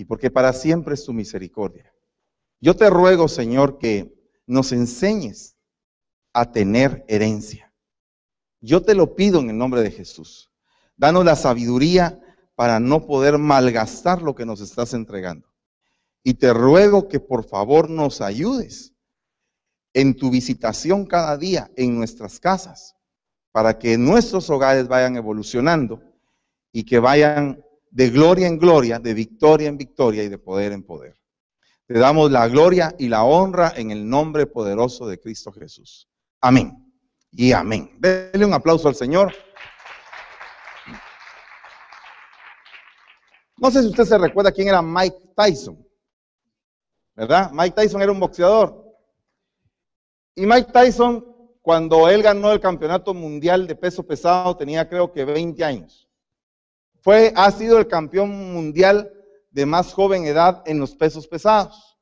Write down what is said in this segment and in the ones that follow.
y porque para siempre es tu misericordia. Yo te ruego, Señor, que nos enseñes a tener herencia. Yo te lo pido en el nombre de Jesús. Danos la sabiduría para no poder malgastar lo que nos estás entregando. Y te ruego que por favor nos ayudes en tu visitación cada día en nuestras casas, para que nuestros hogares vayan evolucionando y que vayan de gloria en gloria, de victoria en victoria y de poder en poder. Te damos la gloria y la honra en el nombre poderoso de Cristo Jesús. Amén. Y amén. Dele un aplauso al Señor. No sé si usted se recuerda quién era Mike Tyson. ¿Verdad? Mike Tyson era un boxeador. Y Mike Tyson, cuando él ganó el campeonato mundial de peso pesado, tenía creo que 20 años. Fue, ha sido el campeón mundial de más joven edad en los pesos pesados.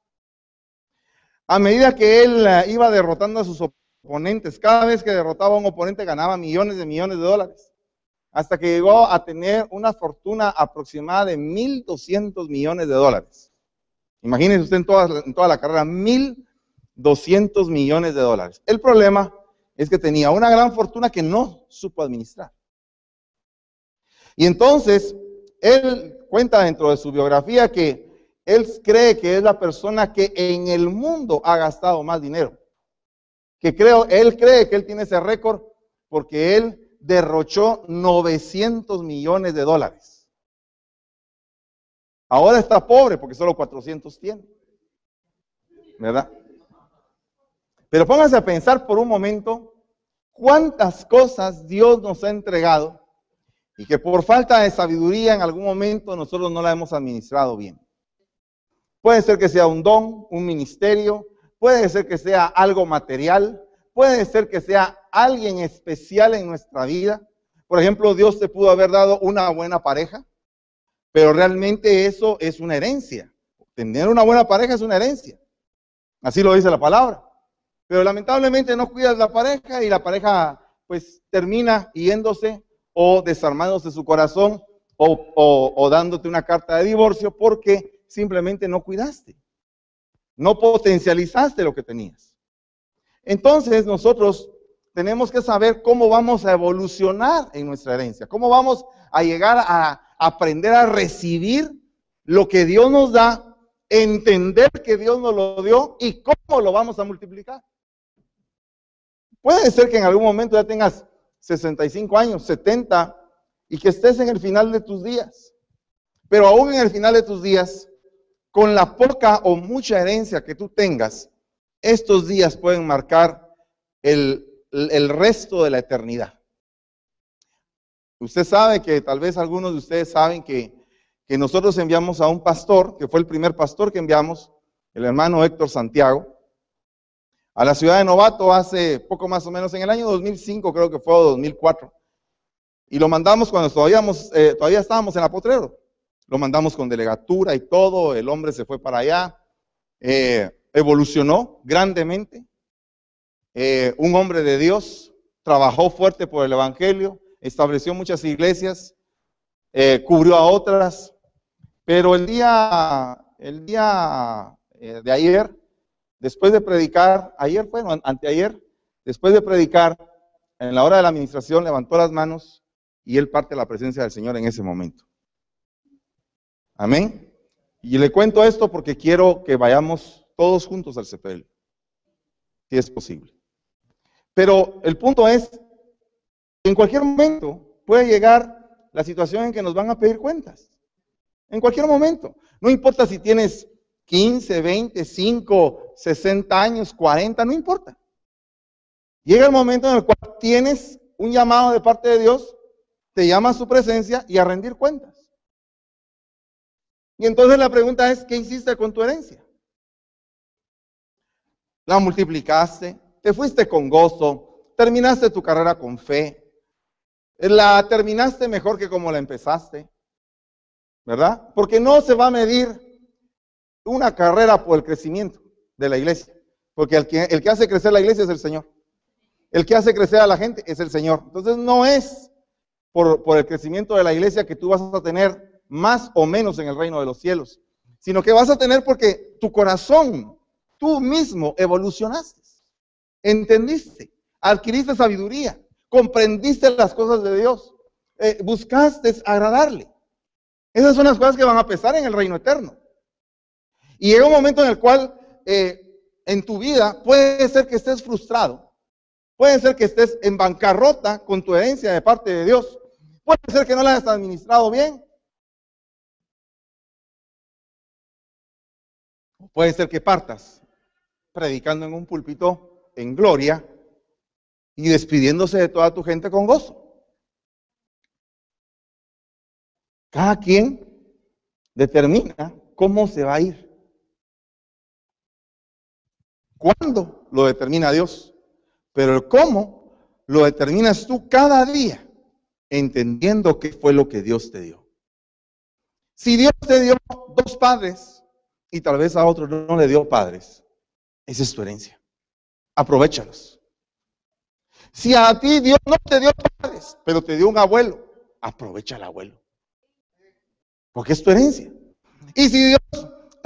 A medida que él eh, iba derrotando a sus oponentes, cada vez que derrotaba a un oponente ganaba millones de millones de dólares, hasta que llegó a tener una fortuna aproximada de 1.200 millones de dólares. Imagínense usted en toda, en toda la carrera, 1.200 millones de dólares. El problema es que tenía una gran fortuna que no supo administrar. Y entonces, él cuenta dentro de su biografía que él cree que es la persona que en el mundo ha gastado más dinero. Que creo, él cree que él tiene ese récord porque él derrochó 900 millones de dólares. Ahora está pobre porque solo 400 tiene. ¿Verdad? Pero pónganse a pensar por un momento cuántas cosas Dios nos ha entregado y que por falta de sabiduría en algún momento nosotros no la hemos administrado bien. Puede ser que sea un don, un ministerio, puede ser que sea algo material, puede ser que sea alguien especial en nuestra vida. Por ejemplo, Dios te pudo haber dado una buena pareja, pero realmente eso es una herencia. Tener una buena pareja es una herencia. Así lo dice la palabra. Pero lamentablemente no cuidas la pareja y la pareja pues termina yéndose o desarmándose su corazón o, dándote una carta de divorcio porque simplemente no cuidaste, no potencializaste lo que tenías. Entonces nosotros tenemos que saber cómo vamos a evolucionar en nuestra herencia, cómo vamos a llegar a aprender a recibir lo que Dios nos da, entender que Dios nos lo dio y cómo lo vamos a multiplicar. Puede ser que en algún momento ya tengas 65 años, 70, y que estés en el final de tus días. Pero aún en el final de tus días, con la poca o mucha herencia que tú tengas, estos días pueden marcar el, el resto de la eternidad. Usted sabe que tal vez algunos de ustedes saben que, que nosotros enviamos a un pastor, que fue el primer pastor que enviamos, el hermano Héctor Santiago, a la ciudad de Novato hace poco más o menos, en el año 2005 creo que fue o 2004. Y lo mandamos cuando todavía, eh, todavía estábamos en la potrero. Lo mandamos con delegatura y todo, el hombre se fue para allá, eh, evolucionó grandemente. Eh, un hombre de Dios, trabajó fuerte por el Evangelio, estableció muchas iglesias, cubrió a otras, pero el día, el día de ayer Después de predicar, ayer fue, anteayer, después de predicar, en la hora de la administración levantó las manos y él parte la presencia del Señor en ese momento. Amén. Y le cuento esto porque quiero que vayamos todos juntos al CPL, si es posible. Pero el punto es, en cualquier momento puede llegar la situación en que nos van a pedir cuentas. En cualquier momento. No importa si tienes 15, 20, 5, 60 años, 40, no importa. Llega el momento en el cual tienes un llamado de parte de Dios, te llama a su presencia y a rendir cuentas. Y entonces la pregunta es, ¿qué hiciste con tu herencia? La multiplicaste, te fuiste con gozo, terminaste tu carrera con fe, la terminaste mejor que como la empezaste, ¿verdad? Porque no se va a medir una carrera por el crecimiento de la iglesia. Porque el que, hace crecer la iglesia es el Señor. El que hace crecer a la gente es el Señor. Entonces no es por, por el crecimiento de la iglesia que tú vas a tener más o menos en el reino de los cielos, sino que vas a tener porque tu corazón, tú mismo evolucionaste, entendiste, adquiriste sabiduría, comprendiste las cosas de Dios, eh, buscaste agradarle. Esas son las cosas que van a pesar en el reino eterno. Y llega un momento en el cual eh, en tu vida puede ser que estés frustrado, puede ser que estés en bancarrota con tu herencia de parte de Dios, puede ser que no la hayas administrado bien, puede ser que partas predicando en un púlpito en gloria y despidiéndose de toda tu gente con gozo. Cada quien determina cómo se va a ir. ¿Cuándo? Lo determina Dios. Pero el cómo lo determinas tú cada día, entendiendo qué fue lo que Dios te dio. Si Dios te dio dos padres y tal vez a otro no le dio padres, esa es tu herencia. Aprovechalos. Si a ti Dios no te dio padres, pero te dio un abuelo, aprovecha al abuelo. Porque es tu herencia. Y si Dios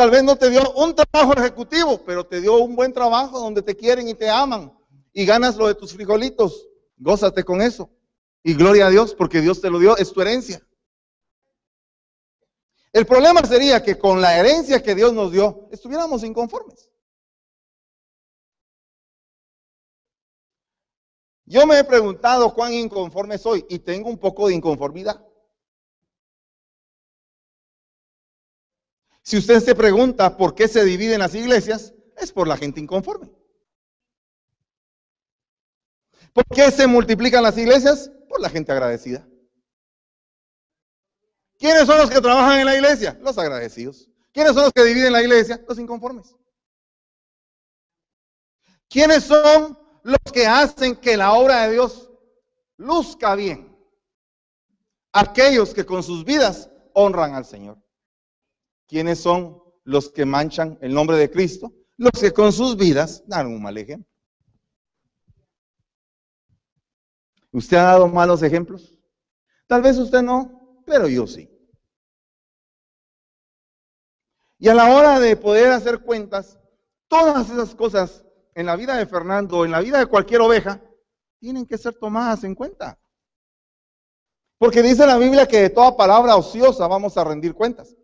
tal vez no te dio un trabajo ejecutivo, pero te dio un buen trabajo donde te quieren y te aman y ganas lo de tus frijolitos, gózate con eso. Y gloria a Dios porque Dios te lo dio, es tu herencia. El problema sería que con la herencia que Dios nos dio, estuviéramos inconformes. Yo me he preguntado cuán inconforme soy y tengo un poco de inconformidad. Si usted se pregunta por qué se dividen las iglesias, es por la gente inconforme. ¿Por qué se multiplican las iglesias? Por la gente agradecida. ¿Quiénes son los que trabajan en la iglesia? Los agradecidos. ¿Quiénes son los que dividen la iglesia? Los inconformes. ¿Quiénes son los que hacen que la obra de Dios luzca bien? Aquellos que con sus vidas honran al Señor. ¿Quiénes son los que manchan el nombre de Cristo? Los que con sus vidas dan un mal ejemplo. ¿Usted ha dado malos ejemplos? Tal vez usted no, pero yo sí. Y a la hora de poder hacer cuentas, todas esas cosas en la vida de Fernando, en la vida de cualquier oveja, tienen que ser tomadas en cuenta. Porque dice la Biblia que de toda palabra ociosa vamos a rendir cuentas.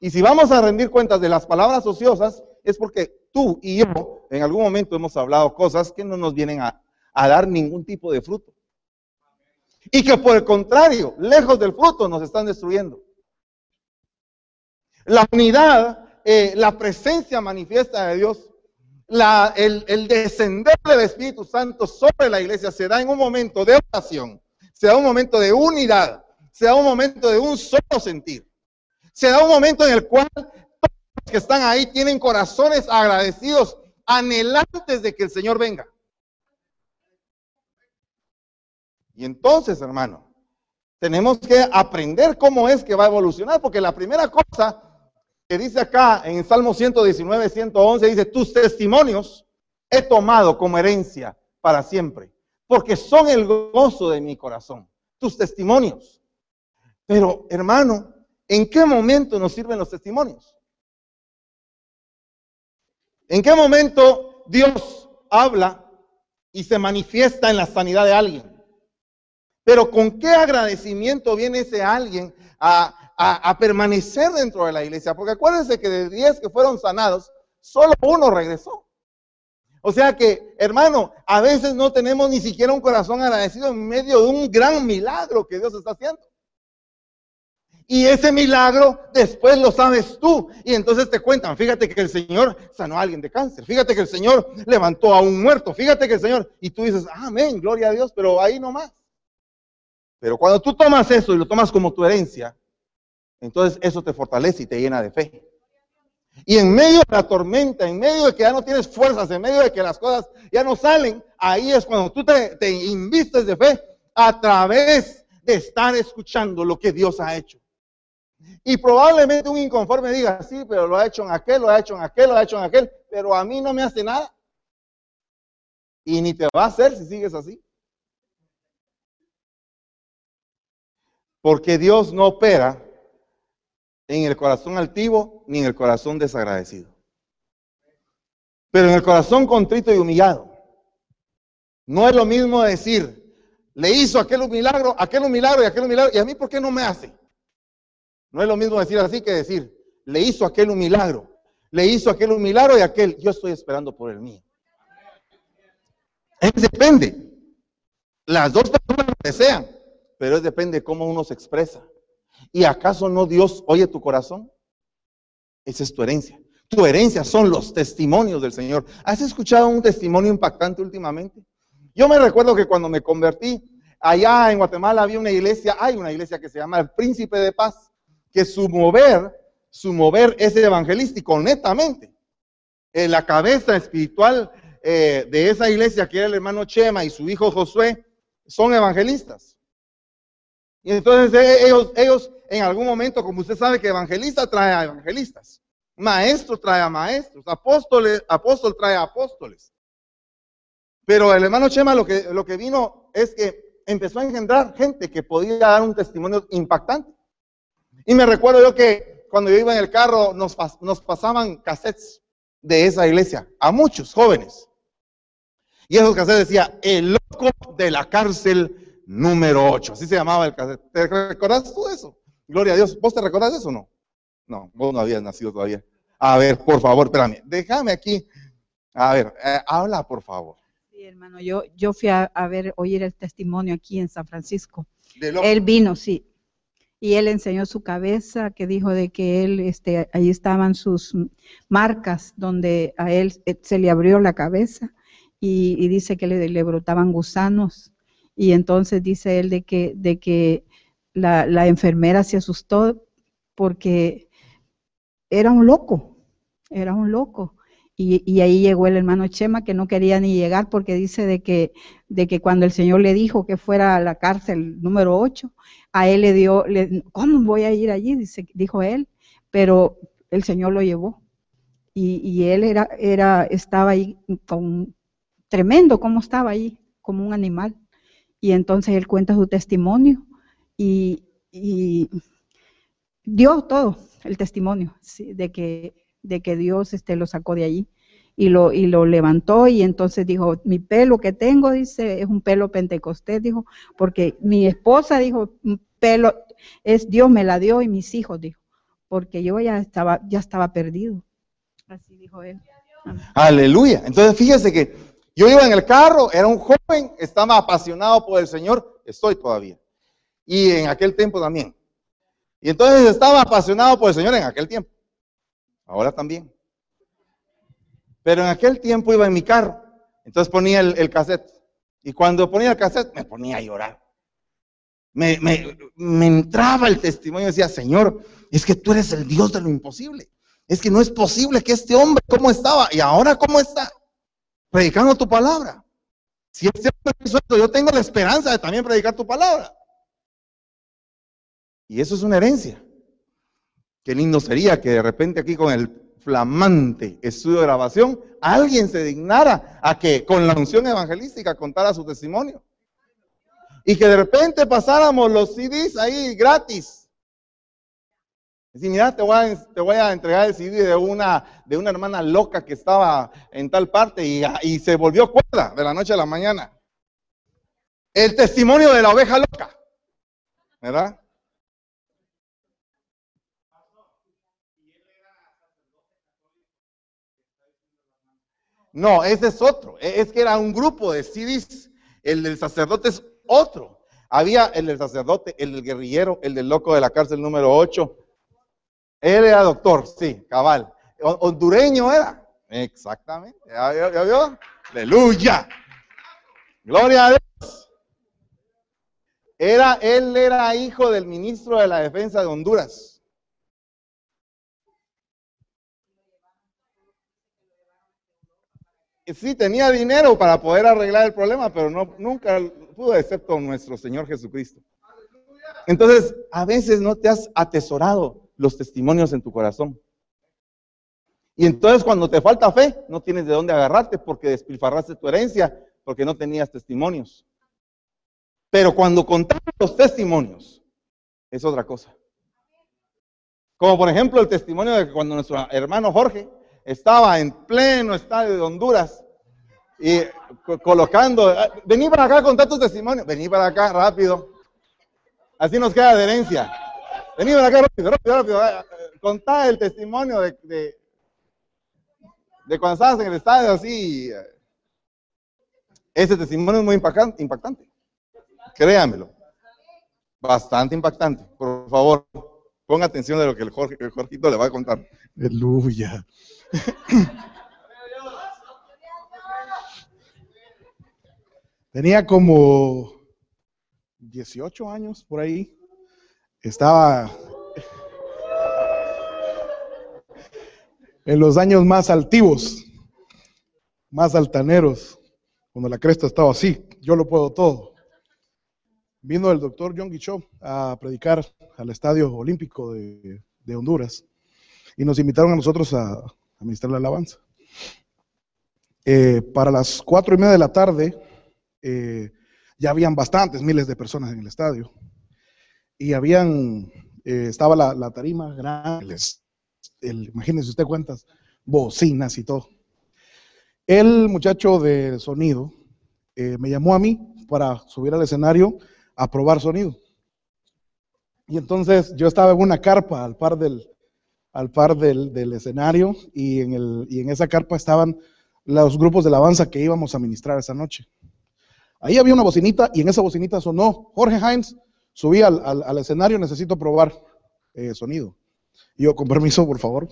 Y si vamos a rendir cuentas de las palabras ociosas, es porque tú y yo en algún momento hemos hablado cosas que no nos vienen a, dar ningún tipo de fruto. Y que por el contrario, lejos del fruto, nos están destruyendo. La unidad, eh, la presencia manifiesta de Dios, el, el, descender del Espíritu Santo sobre la iglesia se da en un momento de oración, se da un momento de unidad, se da un momento de un solo sentir se da un momento en el cual todos los que están ahí tienen corazones agradecidos, anhelantes de que el Señor venga. Y entonces, hermano, tenemos que aprender cómo es que va a evolucionar, porque la primera cosa que dice acá en Salmo 119, 111, dice, tus testimonios he tomado como herencia para siempre, porque son el gozo de mi corazón, tus testimonios. Pero, hermano, ¿En qué momento nos sirven los testimonios? ¿En qué momento Dios habla y se manifiesta en la sanidad de alguien? Pero ¿con qué agradecimiento viene ese alguien a, permanecer dentro de la iglesia? Porque acuérdense que de 10 que fueron sanados, solo uno regresó. O sea que, hermano, a veces no tenemos ni siquiera un corazón agradecido en medio de un gran milagro que Dios está haciendo. Y ese milagro después lo sabes tú. Y entonces te cuentan, fíjate que el Señor sanó a alguien de cáncer, fíjate que el Señor levantó a un muerto, fíjate que el Señor, y tú dices, amén, gloria a Dios, pero ahí no más. Pero cuando tú tomas eso y lo tomas como tu herencia, entonces eso te fortalece y te llena de fe. Y en medio de la tormenta, en medio de que ya no tienes fuerzas, en medio de que las cosas ya no salen, ahí es cuando tú te, te invistes de fe a través de estar escuchando lo que Dios ha hecho. Y probablemente un inconforme diga, sí, pero lo ha hecho en aquel, lo ha hecho en aquel, lo ha hecho en aquel, pero a mí no me hace nada. Y ni te va a hacer si sigues así. Porque Dios no opera en el corazón altivo ni en el corazón desagradecido. Pero en el corazón contrito y humillado. No es lo mismo decir, le hizo aquel milagro, aquel milagro y aquel milagro, y a mí ¿por qué no me hace? No es lo mismo decir así que decir, le hizo aquel un milagro, le hizo aquel un milagro y aquel, yo estoy esperando por el mío. Es depende. Las dos personas desean, pero es depende cómo uno se expresa. ¿Y acaso no Dios oye tu corazón? Esa es tu herencia. Tu herencia son los testimonios del Señor. ¿Has escuchado un testimonio impactante últimamente? Yo me recuerdo que cuando me convertí, allá en Guatemala había una iglesia, hay una iglesia que se llama el Príncipe de Paz, que su mover, su mover es evangelístico, netamente. En la cabeza espiritual eh, de esa iglesia, que era el hermano Chema y su hijo Josué, son evangelistas. Y entonces eh, ellos, ellos en algún momento, como usted sabe que evangelista trae a evangelistas, maestro trae a maestros, apóstoles, apóstol trae a apóstoles. Pero el hermano Chema lo que, lo que vino es que empezó a engendrar gente que podía dar un testimonio impactante. Y me recuerdo yo que cuando yo iba en el carro nos, nos pasaban cassettes de esa iglesia a muchos jóvenes. Y esos cassettes decía, el loco de la cárcel número 8. Así se llamaba el cassette. ¿Te recordás tú eso? Gloria a Dios. ¿Vos te recordás eso o no? No, vos no habías nacido todavía. A ver, por favor, espérame. Déjame aquí. A ver, eh, habla, por favor. Sí, hermano, yo, yo fui a, ver, oír el testimonio aquí en San Francisco. Él vino, sí. Y él enseñó su cabeza, que dijo de que él, este, ahí estaban sus marcas, donde a él eh, se le abrió la cabeza y, dice que le, brotaban gusanos y entonces dice él de que, de que la, enfermera se asustó porque era un loco, era un loco. Y, ahí llegó el hermano Chema que no quería ni llegar porque dice de que, de que cuando el Señor le dijo que fuera a la cárcel número 8, a él le dio, le, ¿cómo voy a ir allí? Dijo él, pero el Señor lo llevó. Y, y él era, era, estaba ahí tremendo cómo estaba ahí, como un animal. Y entonces él cuenta su testimonio y, dio todo el testimonio de, que, de que Dios este, lo sacó de allí y lo, y lo levantó y entonces dijo, mi pelo que tengo, dice, es un pelo pentecostés, dijo, porque mi esposa dijo, un pelo, es Dios me la dio y mis hijos, dijo, porque yo ya estaba, ya estaba perdido. Así dijo él. Aleluya. Entonces fíjese que yo iba en el carro, era un joven, estaba apasionado por el Señor, estoy todavía. Y en aquel tiempo también. Y entonces estaba apasionado por el Señor en aquel tiempo. Ahora también. Pero en aquel tiempo iba en mi carro. Entonces ponía el, cassette. Y cuando ponía el cassette me ponía a llorar. Me, entraba el testimonio y decía, Señor, es que tú eres el Dios de lo imposible. Es que no es posible que este hombre, ¿cómo estaba? Y ahora, ¿cómo está? predicando tu palabra. Si este hombre yo tengo la esperanza de también predicar tu palabra. Y eso es una herencia. Qué lindo sería que de repente aquí con el flamante estudio de grabación, alguien se dignara a que con la unción evangelística contara su testimonio. Y que de repente pasáramos los CDs ahí gratis Dice, mira, te voy, a, te voy a entregar el CD de una, de una hermana loca que estaba en tal parte y, y se volvió cuerda de la noche a la mañana. El testimonio de la oveja loca. ¿Verdad? No, ese es otro. E, es que era un grupo de CDs. El del sacerdote es otro. Había el del sacerdote, el del guerrillero, el del loco de la cárcel número 8, él era doctor, sí, cabal. Hondureño era. Exactamente. ¿Ya, vio? Aleluya. Gloria a Dios. Era, él era hijo del ministro de la defensa de Honduras. Sí, tenía dinero para poder arreglar el problema, pero no, nunca pudo, excepto nuestro Señor Jesucristo. Entonces, a veces no te has atesorado los testimonios en tu corazón. Y entonces cuando te falta fe, no tienes de dónde agarrarte porque despilfarraste tu herencia, porque no tenías testimonios. Pero cuando contamos los testimonios, es otra cosa. Como por ejemplo el testimonio de cuando nuestro hermano Jorge estaba en pleno estadio de Honduras y colocando, ah, vení para acá, contar tu testimonio, vení para acá rápido. Así nos queda adherencia. Vení para acá rápido, rápido, rápido. Ah, contá el testimonio de, de, de, cuando estabas en el estadio así. Ese testimonio es muy impactante, impactante. Créanmelo. Bastante impactante. Por favor, ponga atención de lo que el, Jorge, el Jorgito le va a contar. Aleluya. Tenía como 18 años por ahí. Estaba en los años más altivos, más altaneros, cuando la cresta estaba así. Yo lo puedo todo. Vino el doctor John Guichot a predicar al Estadio Olímpico de, Honduras y nos invitaron a nosotros a, ministrar la alabanza. Eh, para las cuatro y media de la tarde, eh, ya habían bastantes, miles de personas en el estadio. Y habían, eh, estaba la, tarima grande, imagínense usted cuántas bocinas y todo. El muchacho de sonido me llamó a mí para subir al escenario a probar sonido. Y entonces yo estaba en una carpa al par del, al par del, del escenario y en, el, y en esa carpa estaban los grupos de alabanza que íbamos a ministrar esa noche. Ahí había una bocinita y en esa bocinita sonó Jorge Heinz, subí al, escenario, necesito probar eh, sonido. Y yo, con permiso, por favor,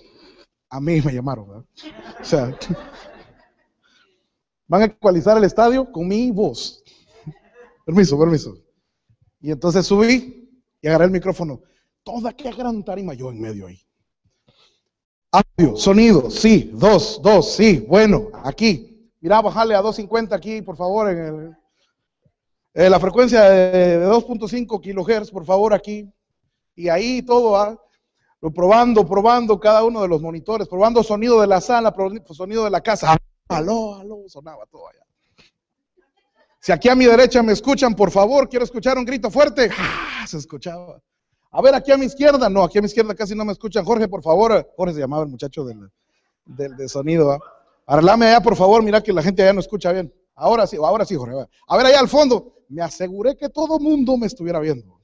a mí me llamaron. O sea, van a ecualizar el estadio con mi voz. Permiso, permiso. Y entonces subí y agarré el micrófono. Toda qué gran tarima yo en medio ahí. Audio, sonido, sí, dos, dos, sí, bueno, aquí. Mira, bajale a 250 aquí, por favor, en eh, la frecuencia de, 2.5 kilohertz, por favor, aquí. Y ahí todo va. Probando, probando cada uno de los monitores, probando sonido de la sala, sonido de la casa. Aló, aló, sonaba todo allá. Si aquí a mi derecha me escuchan, por favor, quiero escuchar un grito fuerte. ¡Ah! Se escuchaba. A ver, aquí a mi izquierda, no, aquí a mi izquierda casi no me escuchan. Jorge, por favor, Jorge se llamaba el muchacho del, del, sonido. ¿ah? Arlame allá, por favor, mira que la gente allá no escucha bien. Ahora sí, ahora sí, Jorge. A ver, allá al fondo me aseguré que todo mundo me estuviera viendo.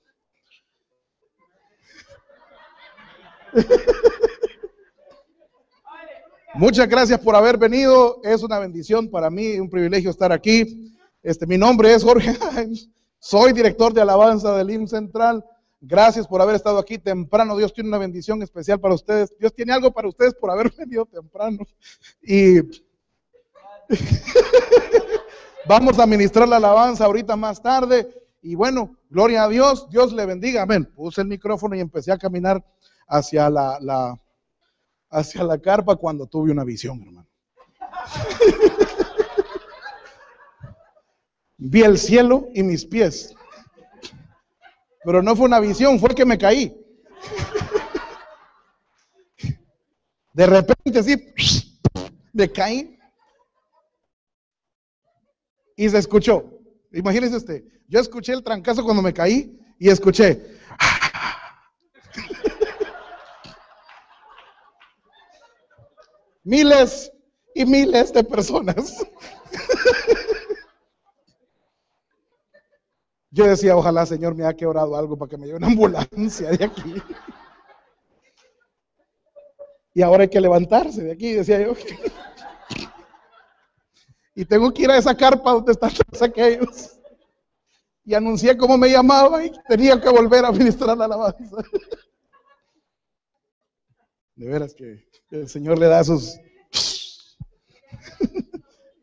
Muchas gracias por haber venido. Es una bendición para mí, un privilegio estar aquí. Este, mi nombre es Jorge Soy director de alabanza del IM Central. Gracias por haber estado aquí temprano. Dios tiene una bendición especial para ustedes. Dios tiene algo para ustedes por haber venido temprano. Y Vamos a ministrar la alabanza ahorita más tarde. Y bueno, gloria a Dios, Dios le bendiga. Amén. Puse el micrófono y empecé a caminar hacia la, hacia la carpa cuando tuve una visión, hermano. Vi el cielo y mis pies. Pero no fue una visión, fue que me caí. De repente así, me caí y se escuchó. Imagínese usted, yo escuché el trancazo cuando me caí y escuché. miles y miles de personas. Yo decía, ojalá Señor me haya quebrado algo para que me lleve una ambulancia de aquí. Y ahora hay que levantarse de aquí, decía yo y tengo que ir a esa carpa donde están todos aquellos. Y anuncié cómo me llamaba y tenía que volver a ministrar la alabanza. De veras que el Señor le da sus...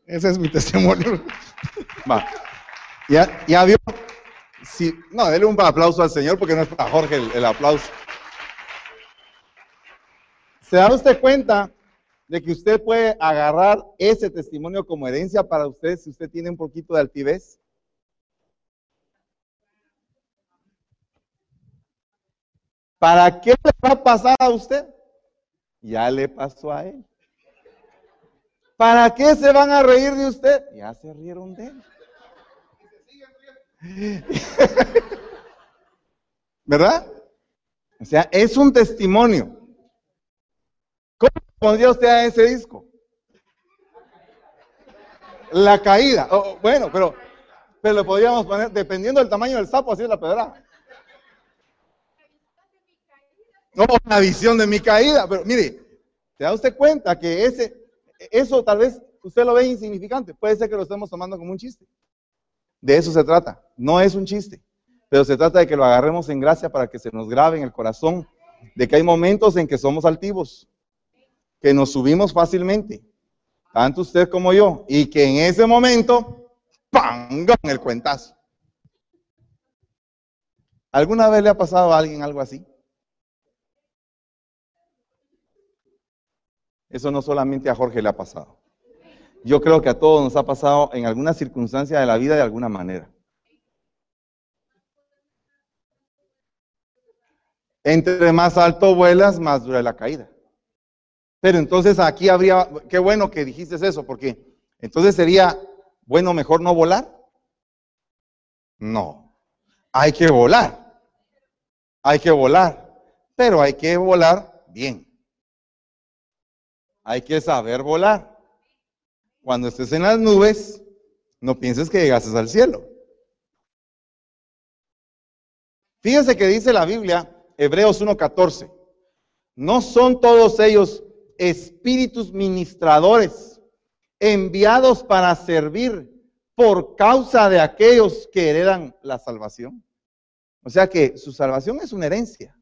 Ese es mi testimonio. Va. Ya, ya vio. No, déle un aplauso al Señor porque no es para Jorge el aplauso. ¿Se da usted cuenta de que usted puede agarrar ese testimonio como herencia para usted si usted tiene un poquito de altivez? ¿Para qué le va a pasar a usted? Ya le pasó a él. ¿Para qué se van a reír de usted? Ya se rieron de él. ¿Verdad? O sea, es un testimonio. ¿Cómo pondría usted a ese disco? La caída. Oh, bueno, pero, pero lo podríamos poner, dependiendo del tamaño del sapo, así es la pedra. No, una visión de mi caída. Pero mire, ¿se da usted cuenta que ese, eso tal vez usted lo ve insignificante? Puede ser que lo estemos tomando como un chiste. De eso se trata. No es un chiste, pero se trata de que lo agarremos en gracia para que se nos grabe en el corazón de que hay momentos en que somos altivos, que nos subimos fácilmente, tanto usted como yo, y que en ese momento, ¡pam! el cuentazo. ¿Alguna vez le ha pasado a alguien algo así? Eso no solamente a Jorge le ha pasado. Yo creo que a todos nos ha pasado en alguna circunstancia de la vida de alguna manera. Entre más alto vuelas, más dura la caída. Pero entonces aquí habría, qué bueno que dijiste eso, porque entonces sería, bueno, mejor no volar. No, hay que volar. Hay que volar, pero hay que volar bien. Hay que saber volar. Cuando estés en las nubes, no pienses que llegases al cielo. Fíjense que dice la Biblia, Hebreos 1.14, no son todos ellos espíritus ministradores enviados para servir por causa de aquellos que heredan la salvación. O sea que su salvación es una herencia.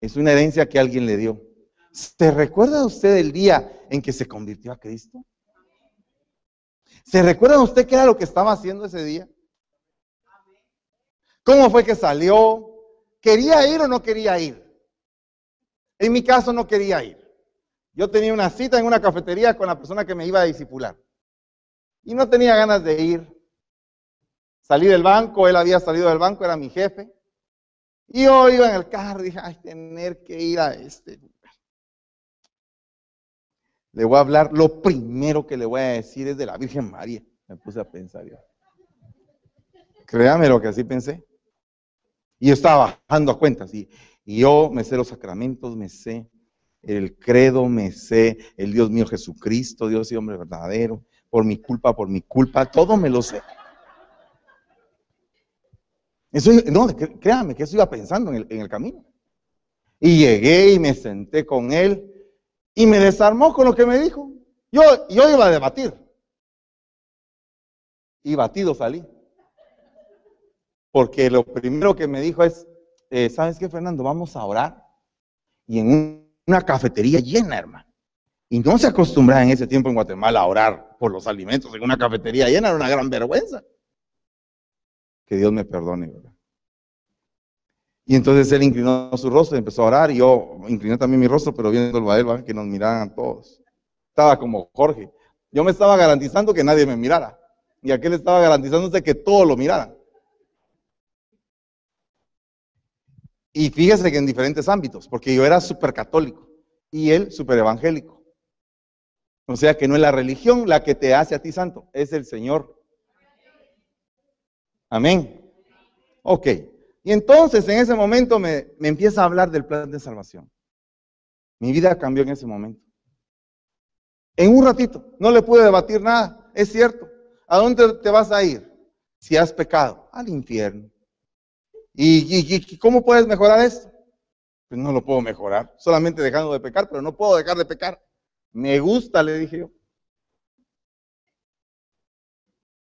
Es una herencia que alguien le dio. ¿Se recuerda usted el día en que se convirtió a Cristo? ¿Se recuerda usted qué era lo que estaba haciendo ese día? ¿Cómo fue que salió? ¿Quería ir o no quería ir? En mi caso no quería ir. Yo tenía una cita en una cafetería con la persona que me iba a disipular. Y no tenía ganas de ir. Salí del banco, él había salido del banco, era mi jefe. Y yo iba en el carro y dije, ay, tener que ir a este le voy a hablar, lo primero que le voy a decir es de la Virgen María. Me puse a pensar yo. Créame lo que así pensé. Y yo estaba bajando a cuentas. Y, yo me sé los sacramentos, me sé el credo, me sé el Dios mío Jesucristo, Dios y hombre verdadero, por mi culpa, por mi culpa, todo me lo sé. Eso, no, créame que eso iba pensando en el camino. Y llegué y me senté con él y me desarmó con lo que me dijo. Yo, yo iba a debatir. Y batido salí. Porque lo primero que me dijo es, eh, ¿sabes qué, Fernando? Vamos a orar. Y en una cafetería llena, hermano. Y no se acostumbraba en ese tiempo en Guatemala a orar por los alimentos en una cafetería llena, era una gran vergüenza. Que Dios me perdone, ¿verdad? Y entonces él inclinó su rostro y empezó a orar, y yo incliné también mi rostro, pero viendo a él, que nos miraran todos. Estaba como Jorge. Yo me estaba garantizando que nadie me mirara, y aquel estaba garantizándose que todos lo miraran. Y fíjese que en diferentes ámbitos, porque yo era súper católico y él súper evangélico. O sea que no es la religión la que te hace a ti santo, es el Señor. Amén. Ok. Y entonces en ese momento me, empieza a hablar del plan de salvación. Mi vida cambió en ese momento. En un ratito, no le pude debatir nada, es cierto. ¿A dónde te vas a ir si has pecado? Al infierno. ¿Y, cómo puedes mejorar esto? Pues no lo puedo mejorar, solamente dejando de pecar, pero no puedo dejar de pecar. Me gusta, le dije yo.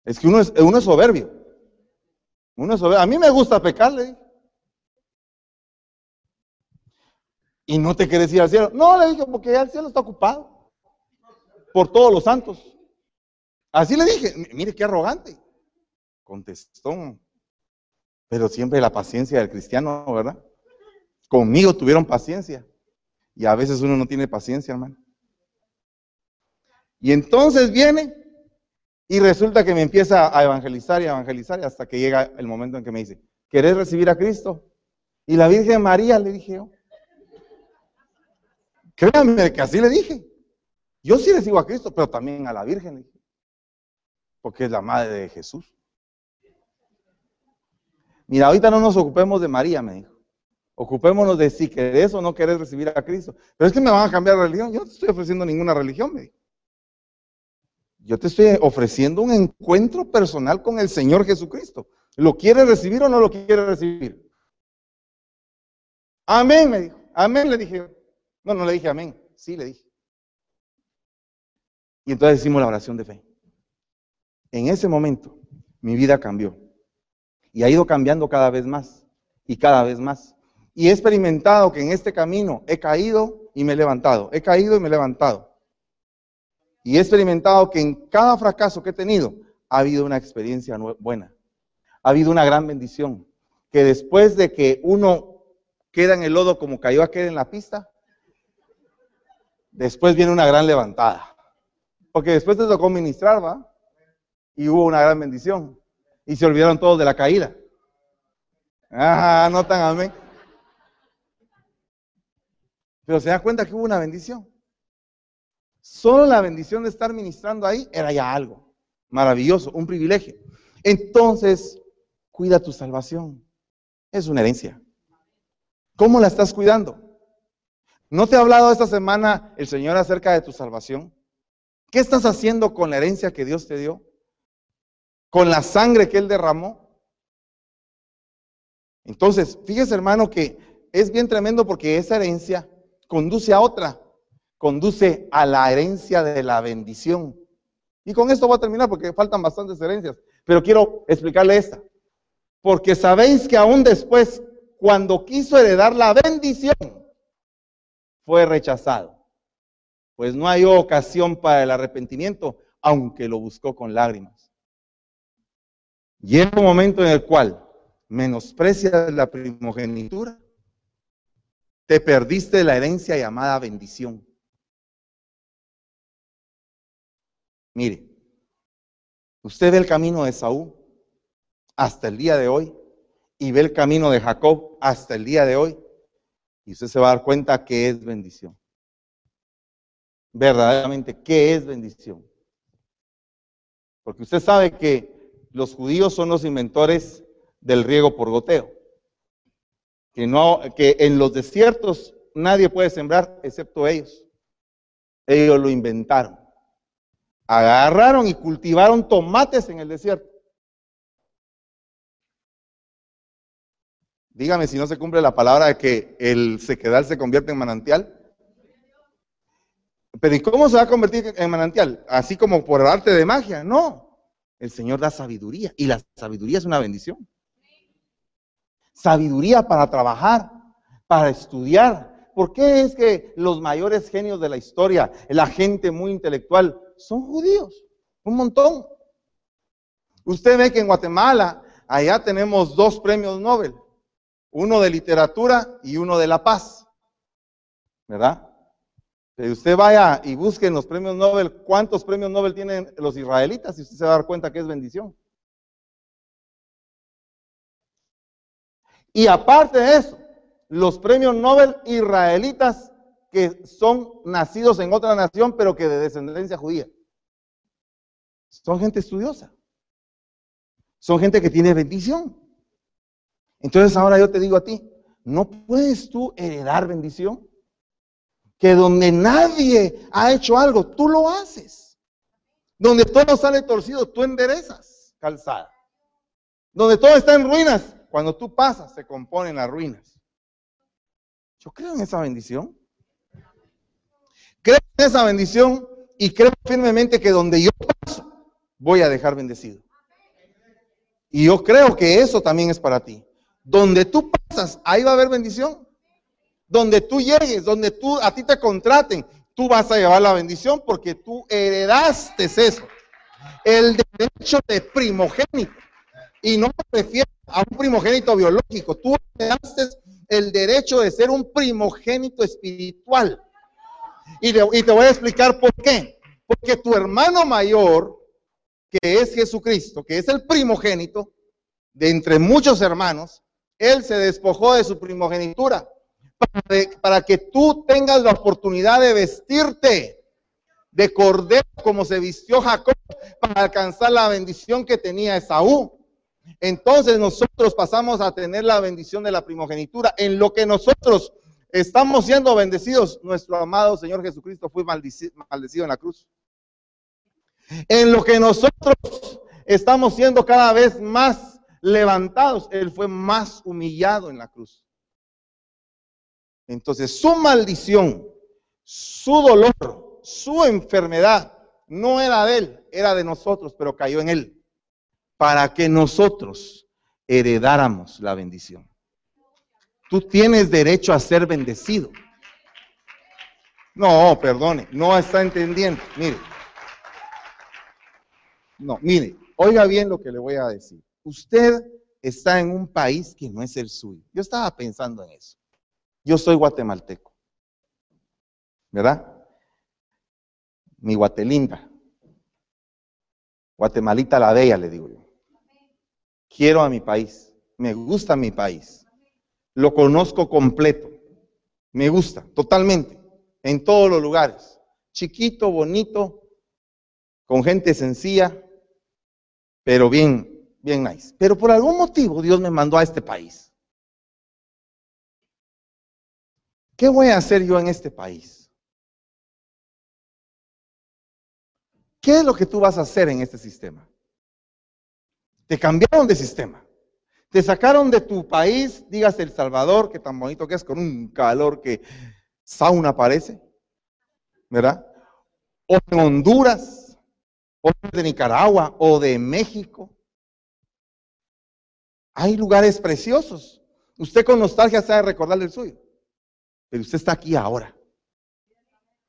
Es que uno es, uno es soberbio. A mí me gusta pecarle. Y no te quieres ir al cielo. No, le dije, porque el cielo está ocupado. Por todos los santos. Así le dije, mire qué arrogante. Contestó. Pero siempre la paciencia del cristiano, ¿verdad? Conmigo tuvieron paciencia. Y a veces uno no tiene paciencia, hermano. Y entonces viene y resulta que me empieza a evangelizar y a evangelizar hasta que llega el momento en que me dice, ¿querés recibir a Cristo? Y la Virgen María le dije yo. Créanme que así le dije. Yo sí recibo a Cristo, pero también a la Virgen le dije. Porque es la madre de Jesús. Mira, ahorita no nos ocupemos de María, me dijo. Ocupémonos de si querés o no querés recibir a Cristo. Pero es que me van a cambiar de religión. Yo no te estoy ofreciendo ninguna religión, me Yo te estoy ofreciendo un encuentro personal con el Señor Jesucristo. ¿Lo quiere recibir o no lo quiere recibir? Amén, me dijo. Amén, le dije. No, no le dije amén. Sí, le dije. Y entonces hicimos la oración de fe. En ese momento, mi vida cambió. Y ha ido cambiando cada vez más. Y cada vez más. Y he experimentado que en este camino he caído y me he levantado. He caído y me he levantado. Y he experimentado que en cada fracaso que he tenido ha habido una experiencia buena. Ha habido una gran bendición. Que después de que uno queda en el lodo como cayó aquel en la pista, después viene una gran levantada. Porque después te tocó ministrar, ¿va? Y hubo una gran bendición. Y se olvidaron todos de la caída. Ah, no tan amén. Pero se da cuenta que hubo una bendición. Solo la bendición de estar ministrando ahí era ya algo maravilloso, un privilegio. Entonces, cuida tu salvación. Es una herencia. ¿Cómo la estás cuidando? ¿No te ha hablado esta semana el Señor acerca de tu salvación? ¿Qué estás haciendo con la herencia que Dios te dio? ¿Con la sangre que Él derramó? Entonces, fíjese hermano que es bien tremendo porque esa herencia conduce a otra, conduce a la herencia de la bendición. Y con esto voy a terminar porque faltan bastantes herencias, pero quiero explicarle esta. Porque sabéis que aún después, cuando quiso heredar la bendición, fue rechazado. Pues no hay ocasión para el arrepentimiento, aunque lo buscó con lágrimas. En un momento en el cual menosprecias la primogenitura, te perdiste la herencia llamada bendición. Mire, usted ve el camino de Saúl hasta el día de hoy y ve el camino de Jacob hasta el día de hoy y usted se va a dar cuenta que es bendición. Verdaderamente, ¿qué es bendición? Porque usted sabe que los judíos son los inventores del riego por goteo que, no, que en los desiertos nadie puede sembrar excepto ellos. Ellos lo inventaron. Agarraron y cultivaron tomates en el desierto. Dígame si no se cumple la palabra de que el sequedal se convierte en manantial. Pero ¿y cómo se va a convertir en manantial? Así como por arte de magia. No. El Señor da sabiduría y la sabiduría es una bendición sabiduría para trabajar, para estudiar. ¿Por qué es que los mayores genios de la historia, la gente muy intelectual, son judíos? Un montón. Usted ve que en Guatemala, allá tenemos dos premios Nobel, uno de literatura y uno de la paz. ¿Verdad? Usted vaya y busque en los premios Nobel cuántos premios Nobel tienen los israelitas y usted se va a dar cuenta que es bendición. Y aparte de eso, los premios Nobel israelitas que son nacidos en otra nación, pero que de descendencia judía. Son gente estudiosa. Son gente que tiene bendición. Entonces ahora yo te digo a ti, ¿no puedes tú heredar bendición? Que donde nadie ha hecho algo, tú lo haces. Donde todo sale torcido, tú enderezas calzada. Donde todo está en ruinas, cuando tú pasas, se componen las ruinas. Yo creo en esa bendición. Creo en esa bendición y creo firmemente que donde yo paso, voy a dejar bendecido. Y yo creo que eso también es para ti. Donde tú pasas, ahí va a haber bendición. Donde tú llegues, donde tú a ti te contraten, tú vas a llevar la bendición porque tú heredaste eso. El derecho de primogénito. Y no me refiero a un primogénito biológico. Tú te das el derecho de ser un primogénito espiritual. Y, te voy a explicar por qué. Porque tu hermano mayor, que es Jesucristo, que es el primogénito de entre muchos hermanos, él se despojó de su primogenitura para, para que tú tengas la oportunidad de vestirte de cordero como se vistió Jacob para alcanzar la bendición que tenía Esaú. entonces nosotros pasamos a tener la bendición de la primogenitura. En lo que nosotros estamos siendo bendecidos, nuestro amado Señor Jesucristo fue maldecido en la cruz. En lo que nosotros estamos siendo cada vez más levantados, Él fue más humillado en la cruz. Entonces su maldición, su dolor, su enfermedad, no era de Él, era de nosotros, pero cayó en Él, para que nosotros heredáramos la bendición. Tú tienes derecho a ser bendecido. No, perdone, no está entendiendo. Mire. No, mire, oiga bien lo que le voy a decir. Usted está en un país que no es el suyo. Yo estaba pensando en eso. Yo soy guatemalteco. ¿Verdad? Mi guatelinda. Guatemalita la bella, le digo yo. Quiero a mi país. Me gusta mi país. Lo conozco completo. Me gusta, totalmente. En todos los lugares. Chiquito, bonito, con gente sencilla, pero bien, bien nice. Pero por algún motivo Dios me mandó a este país. ¿Qué voy a hacer yo en este país? ¿Qué es lo que tú vas a hacer en este sistema? Te cambiaron de sistema. Te sacaron de tu país, digas El Salvador, que tan bonito que es, con un calor que sauna parece, ¿verdad? O en Honduras, o de Nicaragua o de México. Hay lugares preciosos. Usted con nostalgia sabe recordar el suyo. Pero usted está aquí ahora.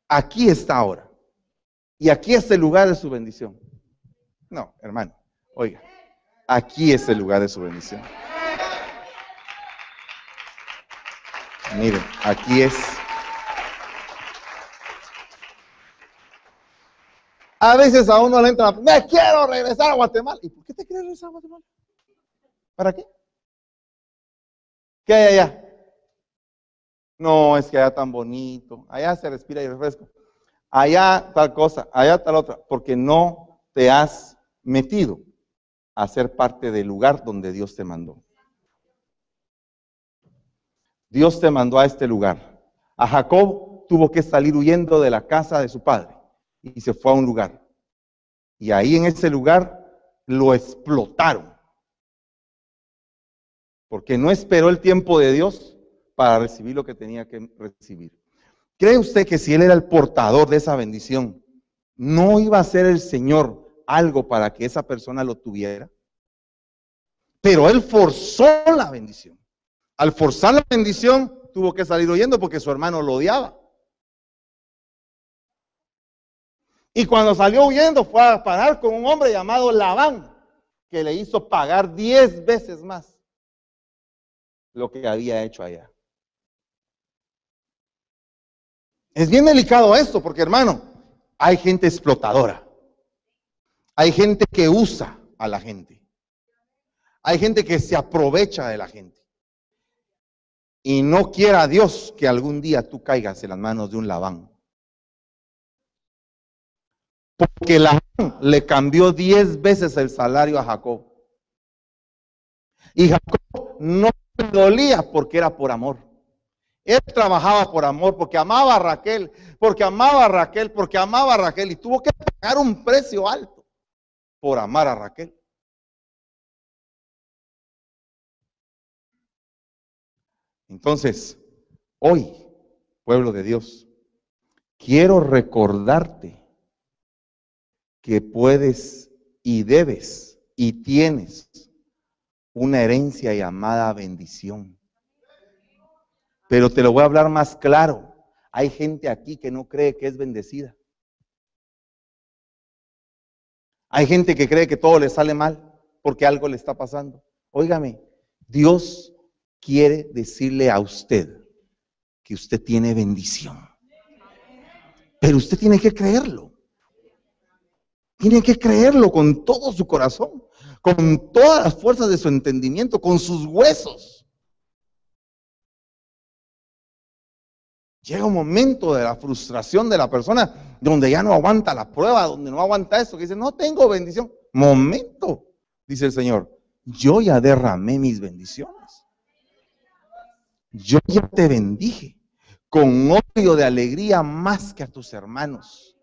Aquí está ahora. Y aquí es el lugar de su bendición. No, hermano, oiga, aquí es el lugar de su bendición. Miren, aquí es A veces a uno le entra, me quiero regresar a Guatemala. ¿Y por qué te quieres regresar a Guatemala? ¿Para qué? ¿Qué hay allá? No, es que allá tan bonito. Allá se respira y refresco. Allá tal cosa, allá tal otra. Porque no te has metido a ser parte del lugar donde Dios te mandó. Dios te mandó a este lugar. A Jacob tuvo que salir huyendo de la casa de su padre y se fue a un lugar. Y ahí en ese lugar lo explotaron. Porque no esperó el tiempo de Dios para recibir lo que tenía que recibir. ¿Cree usted que si él era el portador de esa bendición, no iba a hacer el Señor algo para que esa persona lo tuviera? Pero él forzó la bendición. Al forzar la bendición, tuvo que salir oyendo porque su hermano lo odiaba. Y cuando salió huyendo fue a parar con un hombre llamado Labán, que le hizo pagar diez veces más lo que había hecho allá. Es bien delicado esto, porque hermano, hay gente explotadora. Hay gente que usa a la gente. Hay gente que se aprovecha de la gente. Y no quiera Dios que algún día tú caigas en las manos de un Labán. Porque la le cambió diez veces el salario a Jacob. Y Jacob no le dolía porque era por amor. Él trabajaba por amor, porque amaba a Raquel, porque amaba a Raquel, porque amaba a Raquel y tuvo que pagar un precio alto por amar a Raquel. Entonces, hoy, pueblo de Dios, quiero recordarte que puedes y debes y tienes una herencia llamada bendición. Pero te lo voy a hablar más claro. Hay gente aquí que no cree que es bendecida. Hay gente que cree que todo le sale mal porque algo le está pasando. Óigame, Dios quiere decirle a usted que usted tiene bendición. Pero usted tiene que creerlo. Tiene que creerlo con todo su corazón, con todas las fuerzas de su entendimiento, con sus huesos. Llega un momento de la frustración de la persona donde ya no aguanta la prueba, donde no aguanta eso, que dice, no tengo bendición. Momento, dice el Señor, yo ya derramé mis bendiciones. Yo ya te bendije con odio de alegría más que a tus hermanos.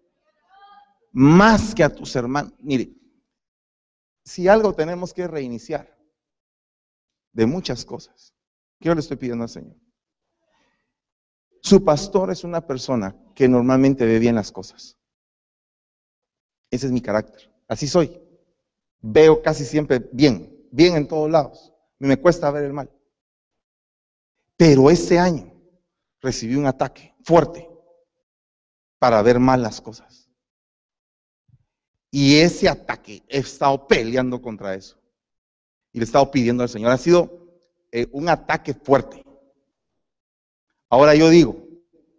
Más que a tus hermanos. Mire, si algo tenemos que reiniciar de muchas cosas, ¿qué yo le estoy pidiendo al Señor? Su pastor es una persona que normalmente ve bien las cosas. Ese es mi carácter. Así soy. Veo casi siempre bien, bien en todos lados. Me cuesta ver el mal. Pero ese año recibí un ataque fuerte para ver mal las cosas. Y ese ataque he estado peleando contra eso. Y le he estado pidiendo al Señor. Ha sido eh, un ataque fuerte. Ahora yo digo,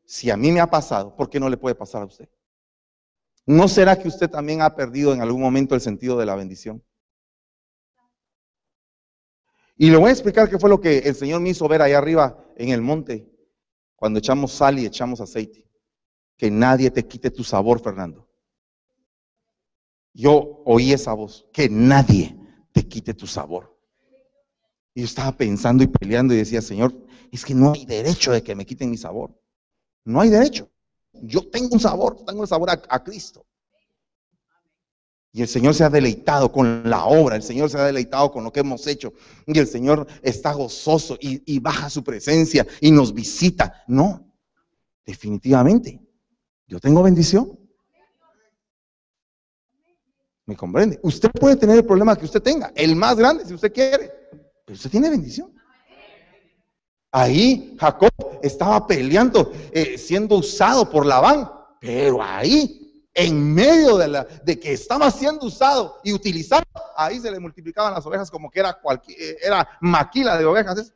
si a mí me ha pasado, ¿por qué no le puede pasar a usted? ¿No será que usted también ha perdido en algún momento el sentido de la bendición? Y le voy a explicar qué fue lo que el Señor me hizo ver ahí arriba en el monte, cuando echamos sal y echamos aceite. Que nadie te quite tu sabor, Fernando. Yo oí esa voz, que nadie te quite tu sabor. Y yo estaba pensando y peleando y decía, Señor, es que no hay derecho de que me quiten mi sabor. No hay derecho. Yo tengo un sabor, tengo el sabor a, Cristo. Y el Señor se ha deleitado con la obra, el Señor se ha deleitado con lo que hemos hecho. Y el Señor está gozoso y, baja su presencia y nos visita. No, definitivamente. Yo tengo bendición. ¿Me comprende? Usted puede tener el problema que usted tenga, el más grande si usted quiere, pero usted tiene bendición. Ahí Jacob estaba peleando, eh, siendo usado por Labán, pero ahí, en medio de, la, de que estaba siendo usado y utilizado, ahí se le multiplicaban las ovejas como que era, cualquier, eh, era maquila de ovejas.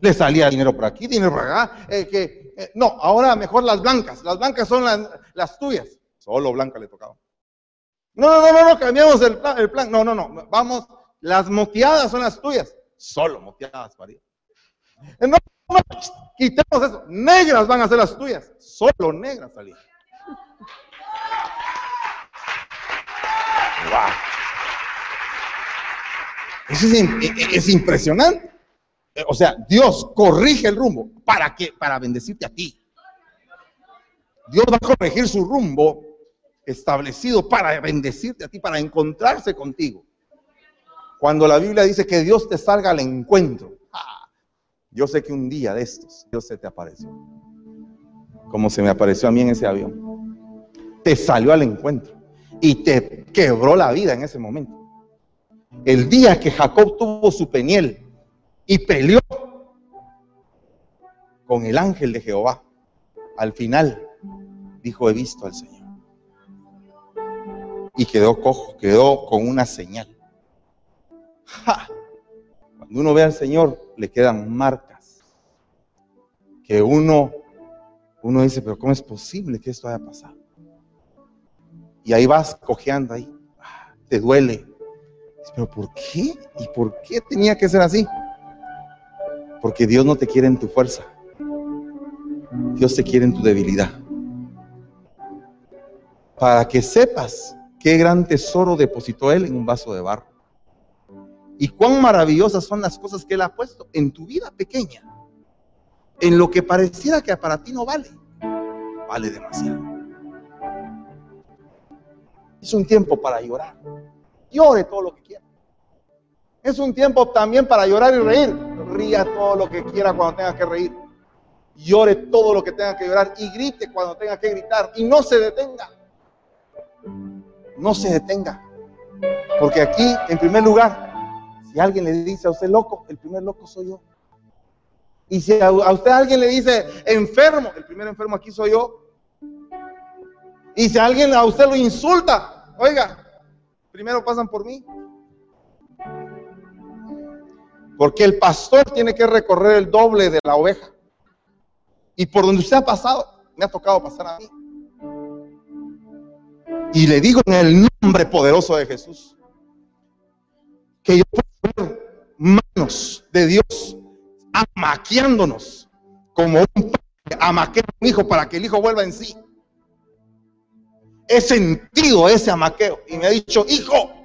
Le salía dinero por aquí, dinero por acá. Eh, que, no, ahora mejor las blancas. Las blancas son las, las tuyas. Solo blanca le tocaba. No, no, no, no, cambiamos el plan, el plan. No, no, no. Vamos, las moteadas son las tuyas solo moteadas, no, quitemos eso. Negras van a ser las tuyas. Solo negras salían. Wow. Eso es, es, impresionante. O sea, Dios corrige el rumbo. ¿Para qué? Para bendecirte a ti. Dios va a corregir su rumbo establecido para bendecirte a ti, para encontrarse contigo. Cuando la Biblia dice que Dios te salga al encuentro, yo sé que un día de estos Dios se te apareció. Como se me apareció a mí en ese avión. Te salió al encuentro y te quebró la vida en ese momento. El día que Jacob tuvo su peniel y peleó con el ángel de Jehová, al final dijo, he visto al Señor. Y quedó cojo, quedó con una señal. Cuando uno ve al Señor, le quedan marcas. Que uno, uno dice, pero ¿cómo es posible que esto haya pasado? Y ahí vas cojeando ahí. Ah, te duele. Pero ¿por qué? ¿Y por qué tenía que ser así? Porque Dios no te quiere en tu fuerza. Dios te quiere en tu debilidad. Para que sepas qué gran tesoro depositó Él en un vaso de barro. Y cuán maravillosas son las cosas que Él ha puesto en tu vida pequeña. En lo que pareciera que para ti no vale, vale demasiado. Es un tiempo para llorar. Llore todo lo que quiera. Es un tiempo también para llorar y reír. Ría todo lo que quiera cuando tenga que reír. Llore todo lo que tenga que llorar y grite cuando tenga que gritar. Y no se detenga. No se detenga. Porque aquí, en primer lugar, si alguien le dice a usted loco, el primer loco soy yo. Y si a, usted alguien le dice enfermo, el primer enfermo aquí soy yo. Y si alguien a usted lo insulta, oiga, primero pasan por mí. Porque el pastor tiene que recorrer el doble de la oveja. Y por donde usted ha pasado, me ha tocado pasar a mí. Y le digo en el nombre poderoso de Jesús, que yo manos de Dios amaqueándonos como un padre amaquea un hijo para que el hijo vuelva en sí. He sentido ese amaqueo y me ha dicho, hijo,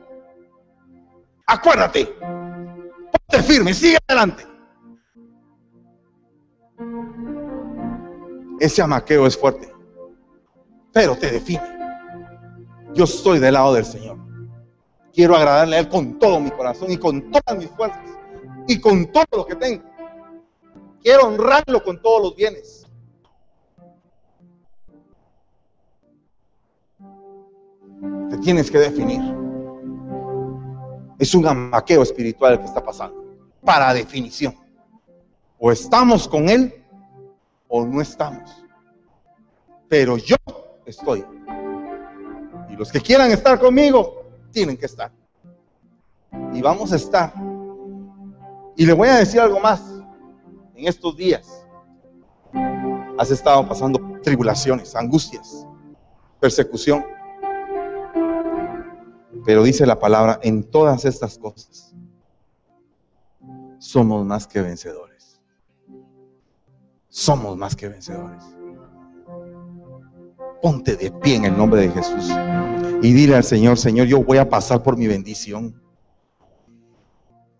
Acuérdate. Ponte firme, sigue adelante. Ese amaqueo es fuerte, pero te define. Yo estoy del lado del Señor. Quiero agradarle a Él con todo mi corazón y con todas mis fuerzas y con todo lo que tengo. Quiero honrarlo con todos los bienes. Te tienes que definir. Es un amaqueo espiritual el que está pasando. Para definición. O estamos con Él o no estamos. Pero yo estoy. Y los que quieran estar conmigo, tienen que estar. Y vamos a estar. Y le voy a decir algo más. En estos días has estado pasando tribulaciones, angustias, persecución. Pero dice la palabra, en todas estas cosas somos más que vencedores. Somos más que vencedores. Ponte de pie en el nombre de Jesús y dile al Señor, Señor, yo voy a pasar por mi bendición.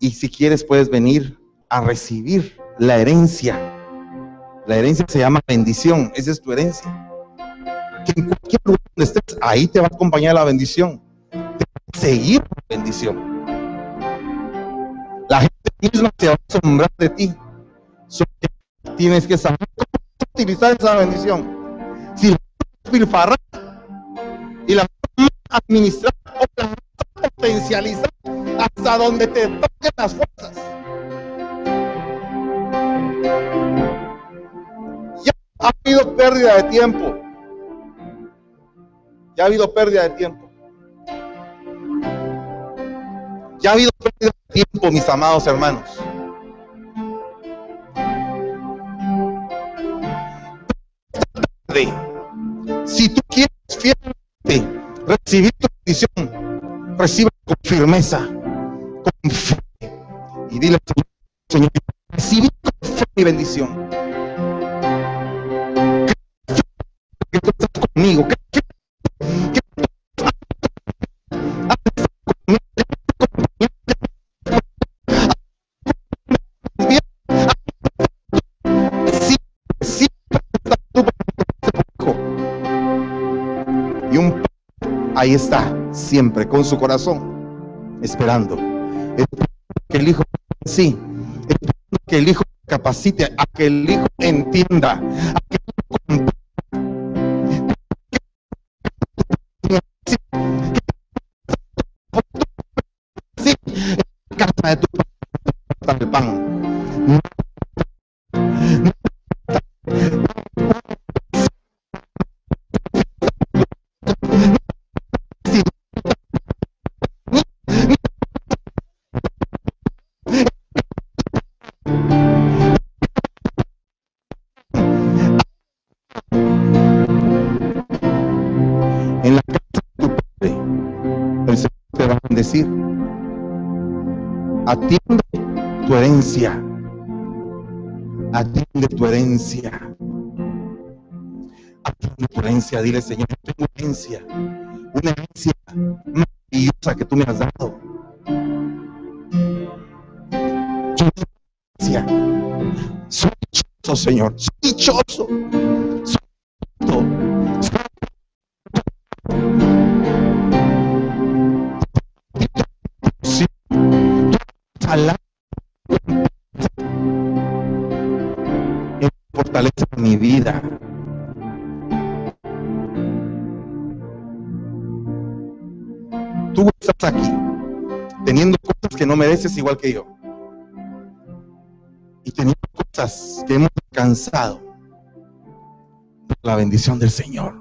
Y si quieres puedes venir a recibir la herencia. La herencia se llama bendición, esa es tu herencia. En cualquier lugar donde estés, ahí te va a acompañar la bendición. Te va a seguir la bendición. La gente misma se va a asombrar de ti. Solo tienes que saber cómo utilizar esa bendición. Si la la administrar o la potencializar hasta donde te toquen las fuerzas. Ya ha habido pérdida de tiempo. Ya ha habido pérdida de tiempo. Ya ha habido pérdida de tiempo, mis amados hermanos. Si tú quieres recibir tu bendición, recibe con firmeza, con fe. Y dile Señor, recibí con fe mi bendición. Que tú estás conmigo, que ahí está, siempre con su corazón, esperando. que el Hijo sí, esperando que el Hijo capacite, a que el Hijo entienda, a que atiende tu herencia, atiende tu herencia, atiende tu herencia, dile Señor, tengo herencia, una herencia maravillosa que tú me has dado. Soy dichoso, Señor, soy dichoso. Mi vida. Tú estás aquí teniendo cosas que no mereces igual que yo. Y teniendo cosas que hemos alcanzado por la bendición del Señor.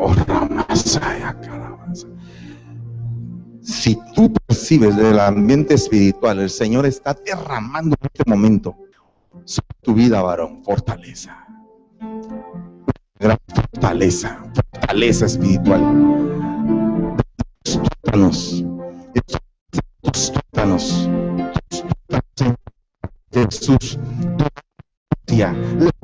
Oh, si tú percibes del ambiente espiritual, el Señor está derramando en este momento sobre tu vida, varón, fortaleza. Gran fortaleza, fortaleza espiritual. Tus tótanos, Jesús, tu espíritu,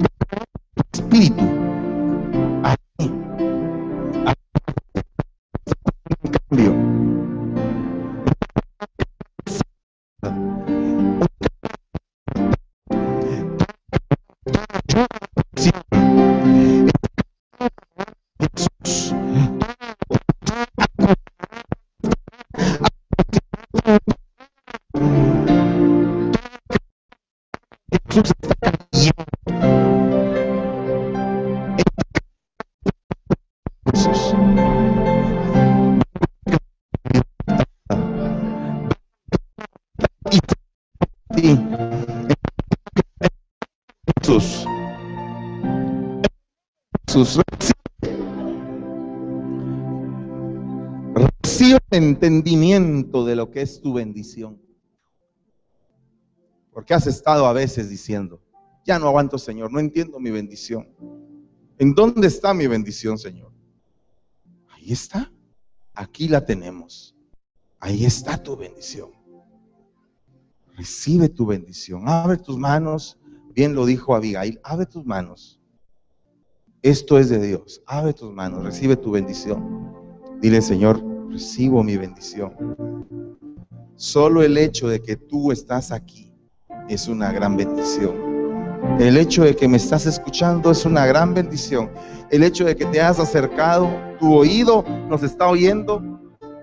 es tu bendición. Porque has estado a veces diciendo, ya no aguanto, Señor, no entiendo mi bendición. ¿En dónde está mi bendición, Señor? Ahí está. Aquí la tenemos. Ahí está tu bendición. Recibe tu bendición. Abre tus manos. Bien lo dijo Abigail. Abre tus manos. Esto es de Dios. Abre tus manos. Recibe tu bendición. Dile, Señor, recibo mi bendición. Solo el hecho de que tú estás aquí es una gran bendición. El hecho de que me estás escuchando es una gran bendición. El hecho de que te has acercado, tu oído nos está oyendo,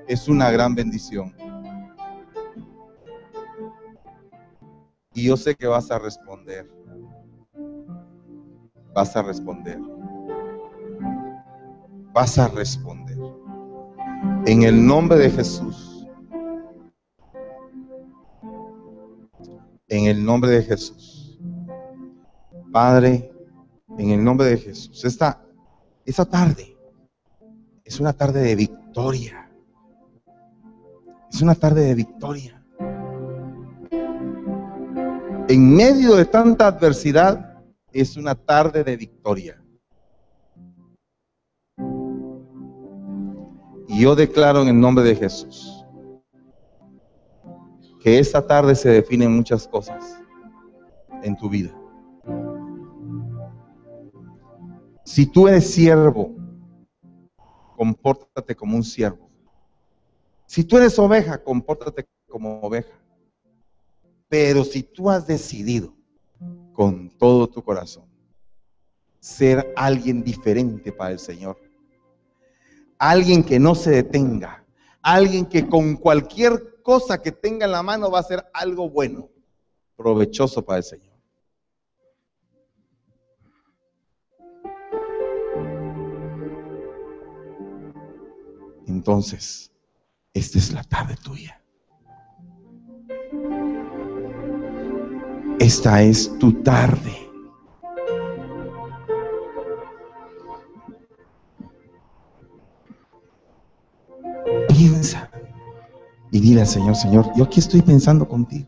es una gran bendición. Y yo sé que vas a responder. Vas a responder. Vas a responder. En el nombre de Jesús. En el nombre de Jesús. Padre, en el nombre de Jesús. Esta, esta tarde es una tarde de victoria. Es una tarde de victoria. En medio de tanta adversidad, es una tarde de victoria. Y yo declaro en el nombre de Jesús que esta tarde se definen muchas cosas en tu vida. Si tú eres siervo, compórtate como un siervo. Si tú eres oveja, compórtate como oveja. Pero si tú has decidido con todo tu corazón ser alguien diferente para el Señor, alguien que no se detenga, alguien que con cualquier cosa que tenga en la mano va a hacer algo bueno, provechoso para el Señor. Entonces, esta es la tarde tuya. Esta es tu tarde. Dile al Señor, Señor, yo aquí estoy pensando contigo.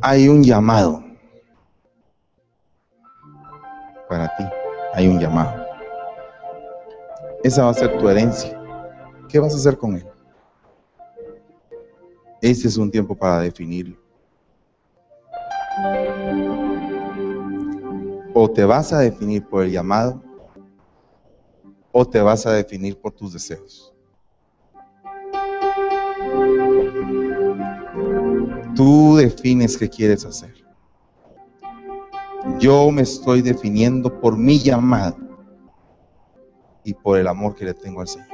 Hay un llamado para ti, hay un llamado. Esa va a ser tu herencia. ¿Qué vas a hacer con él? Ese es un tiempo para definirlo. O te vas a definir por el llamado o te vas a definir por tus deseos. Tú defines qué quieres hacer. Yo me estoy definiendo por mi llamado y por el amor que le tengo al Señor.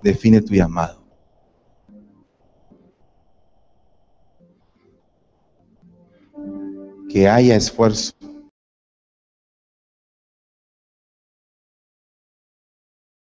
Define tu llamado. Que haya esfuerzo,